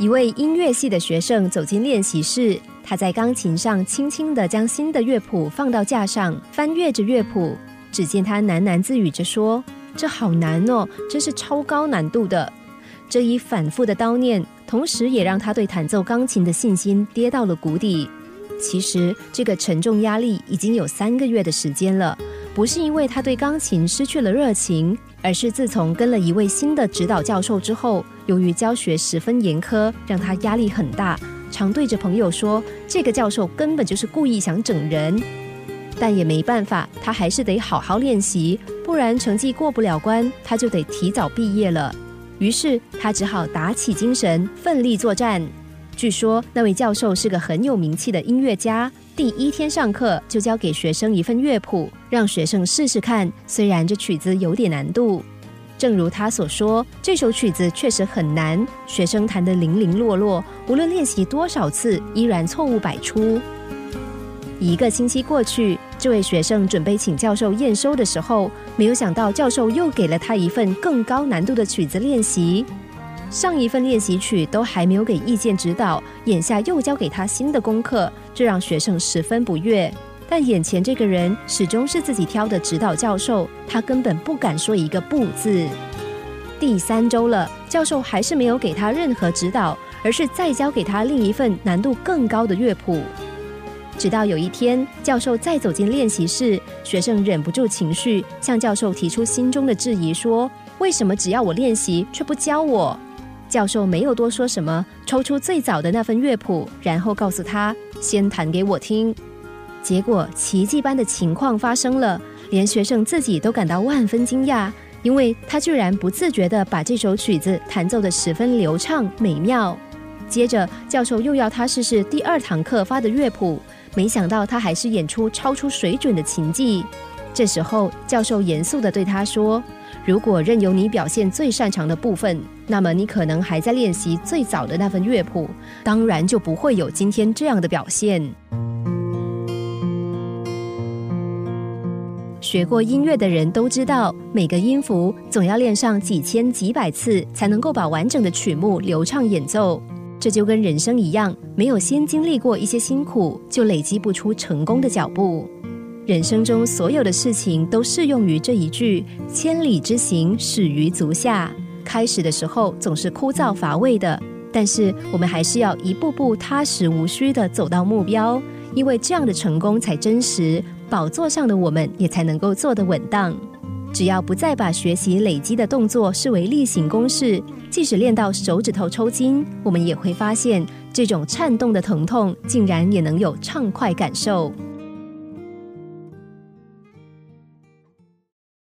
一位音乐系的学生走进练习室，他在钢琴上轻轻地将新的乐谱放到架上，翻阅着乐谱。只见他喃喃自语着说：“这好难哦，真是超高难度的。”这一反复的叨念，同时也让他对弹奏钢琴的信心跌到了谷底。其实，这个沉重压力已经有三个月的时间了，不是因为他对钢琴失去了热情，而是自从跟了一位新的指导教授之后，由于教学十分严苛，让他压力很大，常对着朋友说：“这个教授根本就是故意想整人。”但也没办法，他还是得好好练习，不然成绩过不了关，他就得提早毕业了。于是他只好打起精神，奋力作战。据说那位教授是个很有名气的音乐家，第一天上课就交给学生一份乐谱，让学生试试看。虽然这曲子有点难度，正如他所说，这首曲子确实很难，学生弹得零零落落，无论练习多少次，依然错误百出。一个星期过去，这位学生准备请教授验收的时候，没有想到教授又给了他一份更高难度的曲子练习。上一份练习曲都还没有给意见指导，眼下又交给他新的功课，这让学生十分不悦。但眼前这个人始终是自己挑的指导教授，他根本不敢说一个不字。第三周了，教授还是没有给他任何指导，而是再交给他另一份难度更高的乐谱。直到有一天，教授再走进练习室，学生忍不住情绪，向教授提出心中的质疑，说：“为什么只要我练习，却不教我？”教授没有多说什么，抽出最早的那份乐谱，然后告诉他：“先弹给我听。”结果奇迹般的情况发生了，连学生自己都感到万分惊讶，因为他居然不自觉地把这首曲子弹奏得十分流畅美妙。接着，教授又要他试试第二堂课发的乐谱。没想到他还是演出超出水准的琴技。这时候，教授严肃地对他说：“如果任由你表现最擅长的部分，那么你可能还在练习最早的那份乐谱，当然就不会有今天这样的表现。”学过音乐的人都知道，每个音符总要练上几千几百次，才能够把完整的曲目流畅演奏。这就跟人生一样，没有先经历过一些辛苦，就累积不出成功的脚步。人生中所有的事情都适用于这一句：“千里之行，始于足下。”开始的时候总是枯燥乏味的，但是我们还是要一步步踏实无虚的走到目标，因为这样的成功才真实，宝座上的我们也才能够坐得稳当。只要不再把学习累积的动作视为例行公事，即使练到手指头抽筋，我们也会发现这种颤动的疼痛竟然也能有畅快感受。